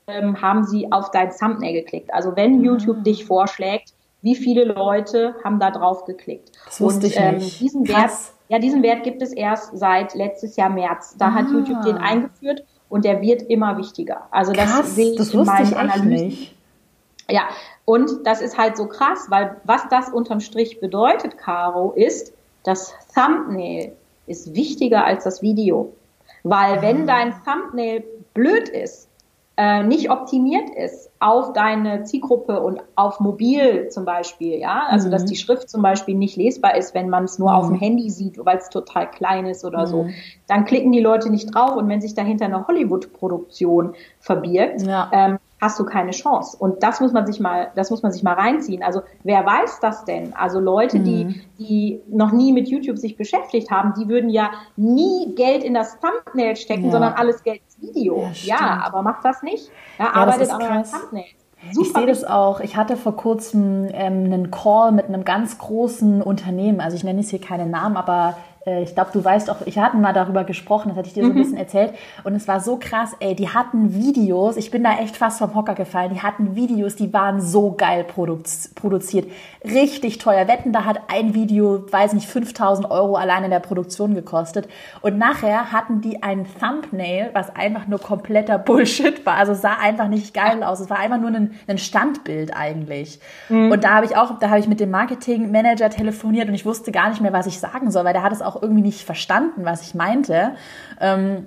haben sie auf dein Thumbnail geklickt. Also wenn mhm. YouTube dich vorschlägt, wie viele Leute haben da drauf geklickt. Das wusste Und ich ähm, nicht. diesen Wert ja, diesen Wert gibt es erst seit letztes Jahr März. Da ah. hat YouTube den eingeführt und der wird immer wichtiger. Also das krass, sehe ich das in meinen Analysen. Nicht. Ja, und das ist halt so krass, weil was das unterm Strich bedeutet, Caro, ist, das Thumbnail ist wichtiger als das Video. Weil wenn ah. dein Thumbnail blöd ist, äh, nicht optimiert ist auf deine Zielgruppe und auf mobil zum Beispiel, ja, also mhm. dass die Schrift zum Beispiel nicht lesbar ist, wenn man es nur mhm. auf dem Handy sieht, weil es total klein ist oder mhm. so, dann klicken die Leute nicht drauf und wenn sich dahinter eine Hollywood-Produktion verbirgt, ja. ähm, hast du keine Chance. Und das muss man sich mal, das muss man sich mal reinziehen. Also wer weiß das denn? Also Leute, die, mhm. die noch nie mit YouTube sich beschäftigt haben, die würden ja nie Geld in das Thumbnail stecken, ja. sondern alles Geld Video. Ja, ja, aber macht das nicht. Ja, arbeitet auch an Thumbnail. Super ich sehe das auch. Ich hatte vor kurzem ähm, einen Call mit einem ganz großen Unternehmen. Also ich nenne es hier keinen Namen, aber ich glaube, du weißt auch, ich hatte mal darüber gesprochen, das hatte ich dir so ein mhm. bisschen erzählt. Und es war so krass, ey, die hatten Videos, ich bin da echt fast vom Hocker gefallen, die hatten Videos, die waren so geil produziert. Richtig teuer. Wetten, da hat ein Video, weiß nicht, 5000 Euro allein in der Produktion gekostet. Und nachher hatten die ein Thumbnail, was einfach nur kompletter Bullshit war. Also sah einfach nicht geil aus. Es war einfach nur ein, ein Standbild eigentlich. Mhm. Und da habe ich auch, da habe ich mit dem Marketingmanager telefoniert und ich wusste gar nicht mehr, was ich sagen soll, weil der hat es auch irgendwie nicht verstanden, was ich meinte. Ähm,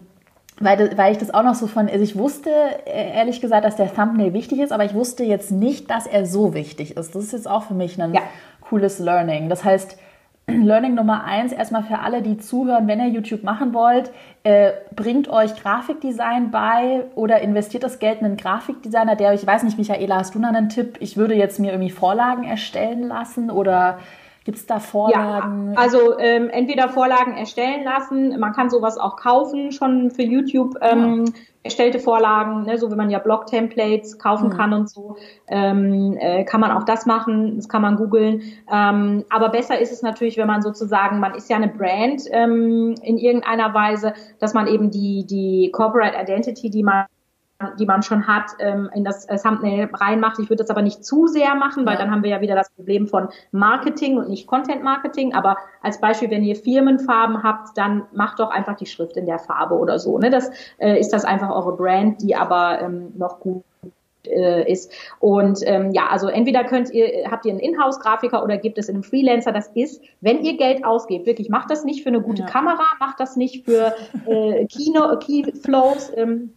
weil, weil ich das auch noch so von, also ich wusste äh, ehrlich gesagt, dass der Thumbnail wichtig ist, aber ich wusste jetzt nicht, dass er so wichtig ist. Das ist jetzt auch für mich ein ja. cooles Learning. Das heißt, Learning Nummer eins, erstmal für alle, die zuhören, wenn ihr YouTube machen wollt, äh, bringt euch Grafikdesign bei oder investiert das Geld in einen Grafikdesigner, der, ich weiß nicht, Michaela, hast du noch einen Tipp? Ich würde jetzt mir irgendwie Vorlagen erstellen lassen oder Gibt es da Vorlagen? Ja, also ähm, entweder Vorlagen erstellen lassen, man kann sowas auch kaufen, schon für YouTube ähm, ja. erstellte Vorlagen, ne, so wie man ja Blog-Templates kaufen mhm. kann und so, ähm, äh, kann man auch das machen, das kann man googeln. Ähm, aber besser ist es natürlich, wenn man sozusagen, man ist ja eine Brand ähm, in irgendeiner Weise, dass man eben die, die Corporate Identity, die man die man schon hat, ähm, in das äh, Thumbnail reinmacht. Ich würde das aber nicht zu sehr machen, weil ja. dann haben wir ja wieder das Problem von Marketing und nicht Content Marketing. Aber als Beispiel, wenn ihr Firmenfarben habt, dann macht doch einfach die Schrift in der Farbe oder so. Ne? Das äh, ist das einfach eure Brand, die aber ähm, noch gut äh, ist. Und ähm, ja, also entweder könnt ihr, habt ihr einen Inhouse-Grafiker oder gibt es in einem Freelancer. Das ist, wenn ihr Geld ausgebt, wirklich, macht das nicht für eine gute ja. Kamera, macht das nicht für äh, Kino, Keyflows, ähm,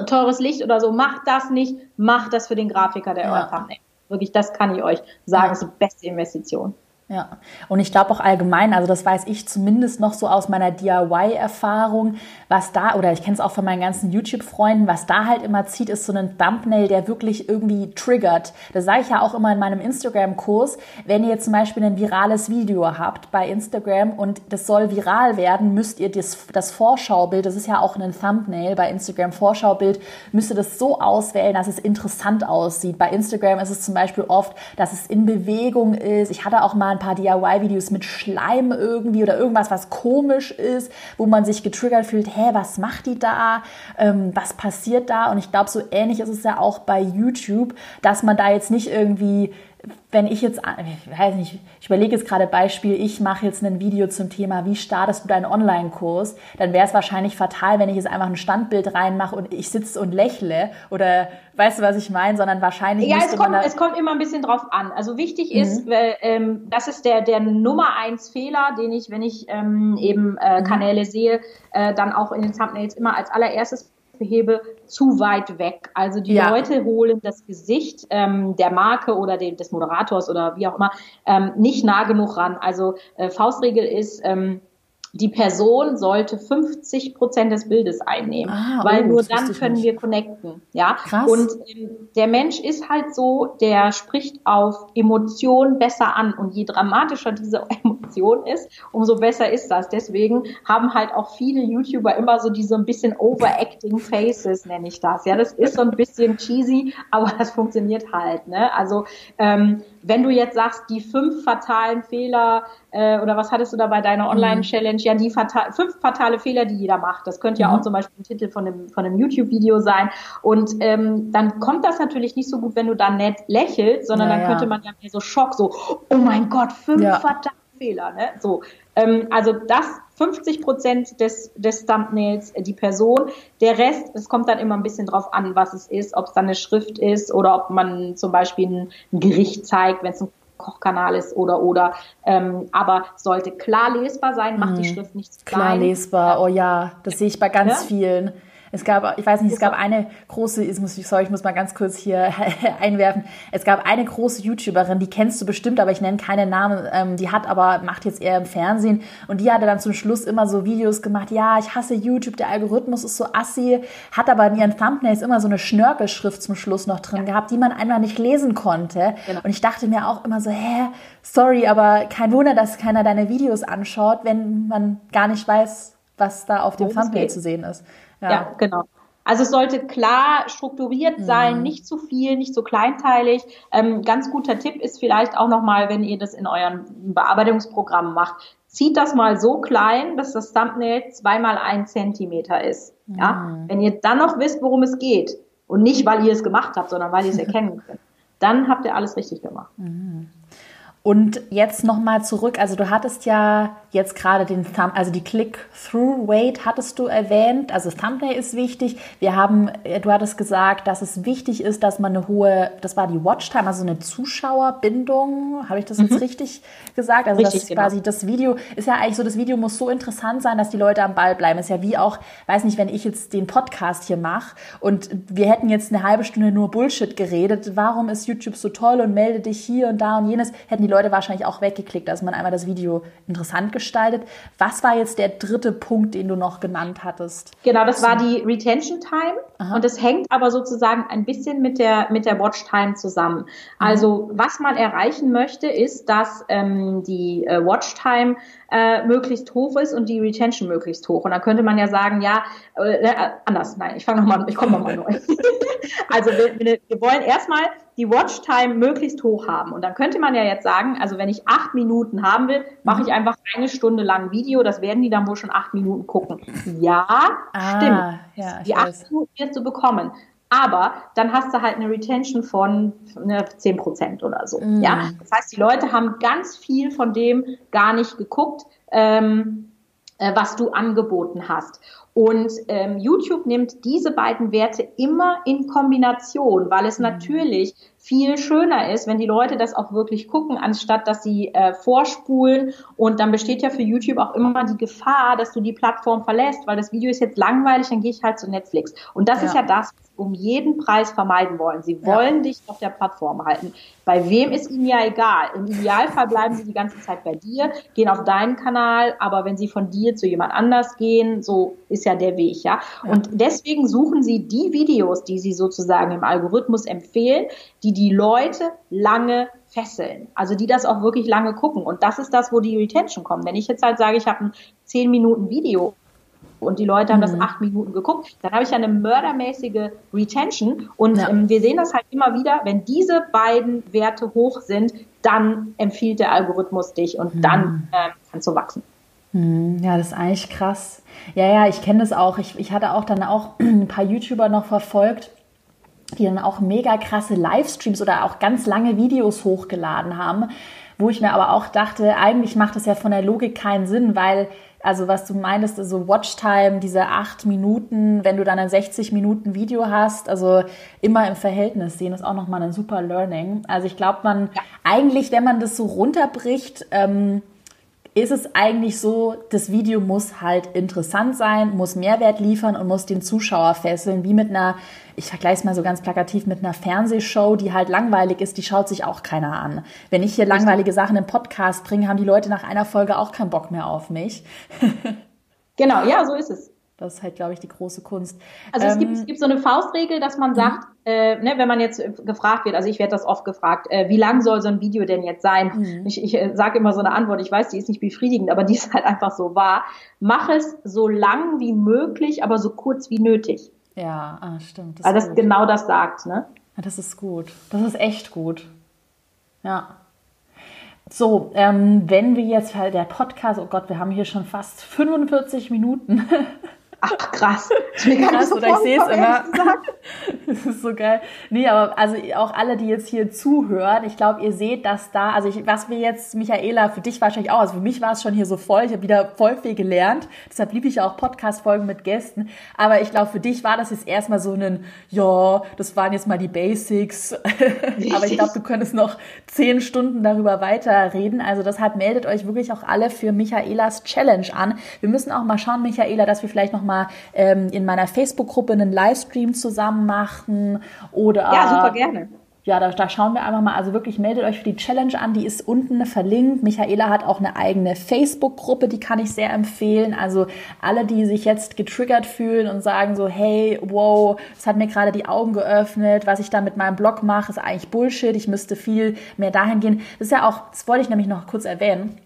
teures Licht oder so, macht das nicht, macht das für den Grafiker, der ja. euer Thumbnail. Wirklich, das kann ich euch sagen, ja. ist die beste Investition. Ja, und ich glaube auch allgemein, also das weiß ich zumindest noch so aus meiner DIY-Erfahrung, was da, oder ich kenne es auch von meinen ganzen YouTube-Freunden, was da halt immer zieht, ist so ein Thumbnail, der wirklich irgendwie triggert. Das sage ich ja auch immer in meinem Instagram-Kurs. Wenn ihr zum Beispiel ein virales Video habt bei Instagram und das soll viral werden, müsst ihr das, das Vorschaubild, das ist ja auch ein Thumbnail bei Instagram, Vorschaubild, müsst ihr das so auswählen, dass es interessant aussieht. Bei Instagram ist es zum Beispiel oft, dass es in Bewegung ist. Ich hatte auch mal ein paar DIY-Videos mit Schleim irgendwie oder irgendwas, was komisch ist, wo man sich getriggert fühlt, hä, was macht die da? Ähm, was passiert da? Und ich glaube, so ähnlich ist es ja auch bei YouTube, dass man da jetzt nicht irgendwie wenn ich jetzt, ich weiß nicht, ich überlege jetzt gerade Beispiel, ich mache jetzt ein Video zum Thema, wie startest du deinen Online-Kurs, dann wäre es wahrscheinlich fatal, wenn ich jetzt einfach ein Standbild reinmache und ich sitze und lächle oder weißt du, was ich meine, sondern wahrscheinlich. Ja, es kommt, es kommt immer ein bisschen drauf an. Also wichtig mhm. ist, weil, ähm, das ist der, der Nummer eins Fehler, den ich, wenn ich ähm, eben äh, mhm. Kanäle sehe, äh, dann auch in den Thumbnails immer als allererstes hebe, zu weit weg. Also die ja. Leute holen das Gesicht ähm, der Marke oder dem, des Moderators oder wie auch immer ähm, nicht nah genug ran. Also äh, Faustregel ist, ähm, die Person sollte 50 Prozent des Bildes einnehmen, ah, weil oh, nur dann können wir connecten. Ja, Krass. und ähm, der Mensch ist halt so, der spricht auf Emotionen besser an und je dramatischer diese Emotion ist, umso besser ist das. Deswegen haben halt auch viele YouTuber immer so diese ein bisschen overacting Faces, nenne ich das. Ja, das ist so ein bisschen cheesy, aber das funktioniert halt. Ne? Also ähm, wenn du jetzt sagst, die fünf fatalen Fehler, äh, oder was hattest du da bei deiner mhm. Online-Challenge? Ja, die fatal, fünf fatale Fehler, die jeder macht. Das könnte ja mhm. auch zum Beispiel ein Titel von einem, von einem YouTube-Video sein. Und ähm, dann kommt das natürlich nicht so gut, wenn du da nett lächelst, sondern ja, dann könnte man ja mehr so Schock, so, oh mein Gott, fünf ja. fatale Fehler. Ne? So, ähm, also das 50 Prozent des, des Thumbnails äh, die Person. Der Rest, es kommt dann immer ein bisschen drauf an, was es ist, ob es dann eine Schrift ist oder ob man zum Beispiel ein, ein Gericht zeigt, wenn es ein Kochkanal ist oder oder. Ähm, aber sollte klar lesbar sein, macht mhm. die Schrift nicht zu klein. Klar lesbar, oh ja, das sehe ich bei ganz ja? vielen. Es gab, ich weiß nicht, es gab eine große, ich muss, sorry, ich muss mal ganz kurz hier einwerfen. Es gab eine große YouTuberin, die kennst du bestimmt, aber ich nenne keine Namen. Ähm, die hat aber, macht jetzt eher im Fernsehen und die hatte dann zum Schluss immer so Videos gemacht. Ja, ich hasse YouTube, der Algorithmus ist so assi, hat aber in ihren Thumbnails immer so eine Schnörkelschrift zum Schluss noch drin ja. gehabt, die man einmal nicht lesen konnte. Genau. Und ich dachte mir auch immer so, hä, sorry, aber kein Wunder, dass keiner deine Videos anschaut, wenn man gar nicht weiß, was da auf dem Thumbnail zu sehen ist. Ja, ja genau. Also es sollte klar strukturiert sein, mhm. nicht zu viel, nicht zu kleinteilig. Ähm, ganz guter Tipp ist vielleicht auch nochmal, wenn ihr das in euren Bearbeitungsprogramm macht, zieht das mal so klein, dass das Thumbnail zweimal ein Zentimeter ist. Ja? Mhm. Wenn ihr dann noch wisst, worum es geht und nicht, weil ihr es gemacht habt, sondern weil ihr es erkennen könnt, dann habt ihr alles richtig gemacht. Mhm. Und jetzt nochmal zurück, also du hattest ja jetzt gerade den Thumb, also die Click-Through-Rate hattest du erwähnt, also Thumbnail ist wichtig. Wir haben, äh, du hattest gesagt, dass es wichtig ist, dass man eine hohe, das war die Watchtime, also eine Zuschauerbindung, habe ich das mhm. jetzt richtig gesagt? Also richtig, das genau. quasi das Video ist ja eigentlich so, das Video muss so interessant sein, dass die Leute am Ball bleiben. Ist ja wie auch, weiß nicht, wenn ich jetzt den Podcast hier mache und wir hätten jetzt eine halbe Stunde nur Bullshit geredet, warum ist YouTube so toll und melde dich hier und da und jenes, hätten die Leute wahrscheinlich auch weggeklickt, dass man einmal das Video interessant gestaltet. Was war jetzt der dritte Punkt, den du noch genannt hattest? Genau, das war die Retention Time. Aha. Und es hängt aber sozusagen ein bisschen mit der, mit der Watch Time zusammen. Also, was man erreichen möchte, ist, dass ähm, die äh, Watch Time äh, möglichst hoch ist und die Retention möglichst hoch. Und dann könnte man ja sagen, ja, äh, äh anders, nein, ich fange nochmal, ich komme nochmal neu. also wir, wir wollen erstmal die Watchtime möglichst hoch haben. Und dann könnte man ja jetzt sagen, also wenn ich acht Minuten haben will, mache ich mhm. einfach eine Stunde lang Video. Das werden die dann wohl schon acht Minuten gucken. Ja, ah, stimmt. Ja, die acht weiß. Minuten wirst du bekommen. Aber dann hast du halt eine Retention von ne, 10 Prozent oder so. Mm. Ja, das heißt, die Leute haben ganz viel von dem gar nicht geguckt, ähm, äh, was du angeboten hast. Und ähm, YouTube nimmt diese beiden Werte immer in Kombination, weil es mhm. natürlich viel schöner ist, wenn die Leute das auch wirklich gucken, anstatt dass sie äh, vorspulen. Und dann besteht ja für YouTube auch immer die Gefahr, dass du die Plattform verlässt, weil das Video ist jetzt langweilig, dann gehe ich halt zu Netflix. Und das ja. ist ja das, um jeden Preis vermeiden wollen. Sie wollen ja. dich auf der Plattform halten. Bei wem ist ihnen ja egal. Im Idealfall bleiben sie die ganze Zeit bei dir, gehen auf deinen Kanal, aber wenn sie von dir zu jemand anders gehen, so ist ja der Weg, ja. Und deswegen suchen sie die Videos, die sie sozusagen im Algorithmus empfehlen, die die Leute lange fesseln. Also die das auch wirklich lange gucken. Und das ist das, wo die Retention kommt. Wenn ich jetzt halt sage, ich habe ein 10 Minuten Video und die Leute haben mhm. das acht Minuten geguckt, dann habe ich ja eine mördermäßige Retention und ja. ähm, wir sehen das halt immer wieder, wenn diese beiden Werte hoch sind, dann empfiehlt der Algorithmus dich und mhm. dann äh, kannst du wachsen. Mhm. Ja, das ist eigentlich krass. Ja, ja, ich kenne das auch. Ich, ich hatte auch dann auch ein paar YouTuber noch verfolgt, die dann auch mega krasse Livestreams oder auch ganz lange Videos hochgeladen haben, wo ich mir aber auch dachte, eigentlich macht das ja von der Logik keinen Sinn, weil also was du meintest, also Watchtime, diese acht Minuten, wenn du dann ein 60 Minuten Video hast, also immer im Verhältnis sehen, ist auch nochmal ein super Learning. Also ich glaube, man ja. eigentlich, wenn man das so runterbricht, ähm, ist es eigentlich so, das Video muss halt interessant sein, muss Mehrwert liefern und muss den Zuschauer fesseln, wie mit einer, ich vergleiche es mal so ganz plakativ, mit einer Fernsehshow, die halt langweilig ist, die schaut sich auch keiner an. Wenn ich hier langweilige Sachen im Podcast bringe, haben die Leute nach einer Folge auch keinen Bock mehr auf mich. genau, ja, so ist es. Das ist halt, glaube ich, die große Kunst. Also ähm, es, gibt, es gibt so eine Faustregel, dass man sagt, mhm. äh, ne, wenn man jetzt gefragt wird, also ich werde das oft gefragt, äh, wie lang soll so ein Video denn jetzt sein? Mhm. Ich, ich äh, sage immer so eine Antwort, ich weiß, die ist nicht befriedigend, aber die ist halt einfach so wahr. Mach es so lang wie möglich, aber so kurz wie nötig. Ja, ah, stimmt. Das Weil das gut. genau das sagt, ne? Ja, das ist gut. Das ist echt gut. Ja. So, ähm, wenn wir jetzt halt der Podcast, oh Gott, wir haben hier schon fast 45 Minuten. Ach krass. Ich mir krass, so oder ich sehe es immer. das ist so geil. Nee, aber also auch alle, die jetzt hier zuhören, ich glaube, ihr seht das da. Also ich, was wir jetzt, Michaela, für dich wahrscheinlich auch, also für mich war es schon hier so voll. Ich habe wieder voll viel gelernt. Deshalb liebe ich auch Podcast-Folgen mit Gästen. Aber ich glaube, für dich war das jetzt erstmal so ein, ja, das waren jetzt mal die Basics. aber ich glaube, du könntest noch zehn Stunden darüber weiterreden. Also deshalb meldet euch wirklich auch alle für Michaelas Challenge an. Wir müssen auch mal schauen, Michaela, dass wir vielleicht noch mal mal ähm, in meiner Facebook-Gruppe einen Livestream zusammen machen oder. Ja, super gerne. Ja, da, da schauen wir einfach mal. Also wirklich meldet euch für die Challenge an. Die ist unten verlinkt. Michaela hat auch eine eigene Facebook-Gruppe, die kann ich sehr empfehlen. Also alle, die sich jetzt getriggert fühlen und sagen so, hey, wow, es hat mir gerade die Augen geöffnet. Was ich da mit meinem Blog mache, ist eigentlich Bullshit. Ich müsste viel mehr dahin gehen. Das ist ja auch, das wollte ich nämlich noch kurz erwähnen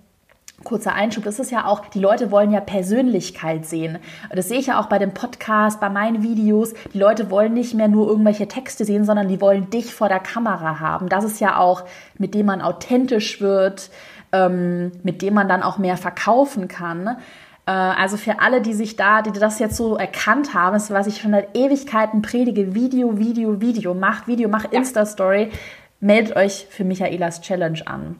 kurzer Einschub, das ist ja auch, die Leute wollen ja Persönlichkeit sehen. Das sehe ich ja auch bei dem Podcast, bei meinen Videos. Die Leute wollen nicht mehr nur irgendwelche Texte sehen, sondern die wollen dich vor der Kamera haben. Das ist ja auch, mit dem man authentisch wird, ähm, mit dem man dann auch mehr verkaufen kann. Äh, also für alle, die sich da, die das jetzt so erkannt haben, ist, was ich schon seit Ewigkeiten predige, Video, Video, Video, macht Video, macht Insta-Story, meldet euch für Michaelas Challenge an.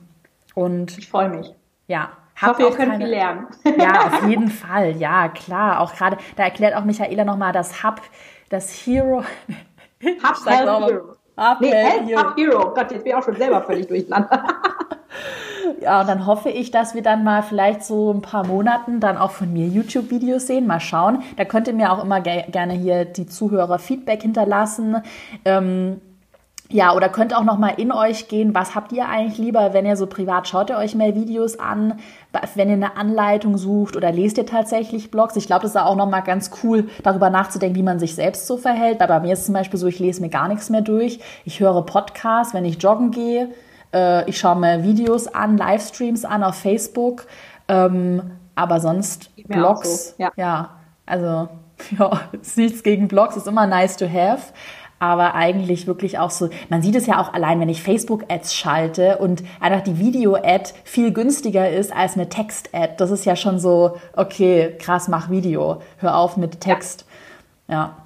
Und ich freue mich. Ja, hoffe, ihr könnt viel lernen. Ja, auf jeden Fall. Ja, klar. Auch gerade, da erklärt auch Michaela nochmal das Hub, das Hero. Hub Hero. Hub nee, Hero. Hub Hero. Gott, jetzt bin ich auch schon selber völlig durcheinander. Ja, und dann hoffe ich, dass wir dann mal vielleicht so ein paar Monaten dann auch von mir YouTube-Videos sehen. Mal schauen. Da könnt ihr mir auch immer ge gerne hier die Zuhörer Feedback hinterlassen. Ähm, ja, oder könnt auch noch mal in euch gehen, was habt ihr eigentlich lieber, wenn ihr so privat schaut ihr euch mehr Videos an, wenn ihr eine Anleitung sucht oder lest ihr tatsächlich Blogs? Ich glaube, das ist auch noch mal ganz cool, darüber nachzudenken, wie man sich selbst so verhält. Weil bei mir ist es zum Beispiel so, ich lese mir gar nichts mehr durch. Ich höre Podcasts, wenn ich joggen gehe. Äh, ich schaue mir Videos an, Livestreams an auf Facebook. Ähm, aber sonst Blogs, so, ja. ja, also ja, ist nichts gegen Blogs, ist immer nice to have aber eigentlich wirklich auch so, man sieht es ja auch allein, wenn ich Facebook-Ads schalte und einfach die Video-Ad viel günstiger ist als eine Text-Ad. Das ist ja schon so, okay, krass, mach Video, hör auf mit Text. Ja.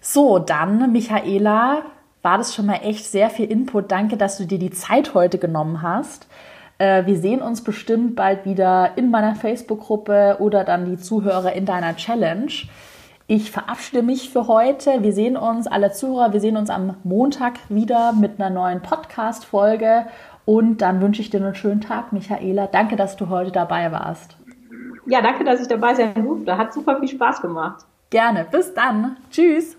So, dann, Michaela, war das schon mal echt sehr viel Input. Danke, dass du dir die Zeit heute genommen hast. Äh, wir sehen uns bestimmt bald wieder in meiner Facebook-Gruppe oder dann die Zuhörer in deiner Challenge. Ich verabschiede mich für heute. Wir sehen uns, alle Zuhörer, wir sehen uns am Montag wieder mit einer neuen Podcast-Folge. Und dann wünsche ich dir einen schönen Tag, Michaela. Danke, dass du heute dabei warst. Ja, danke, dass ich dabei sein durfte. Hat super viel Spaß gemacht. Gerne. Bis dann. Tschüss.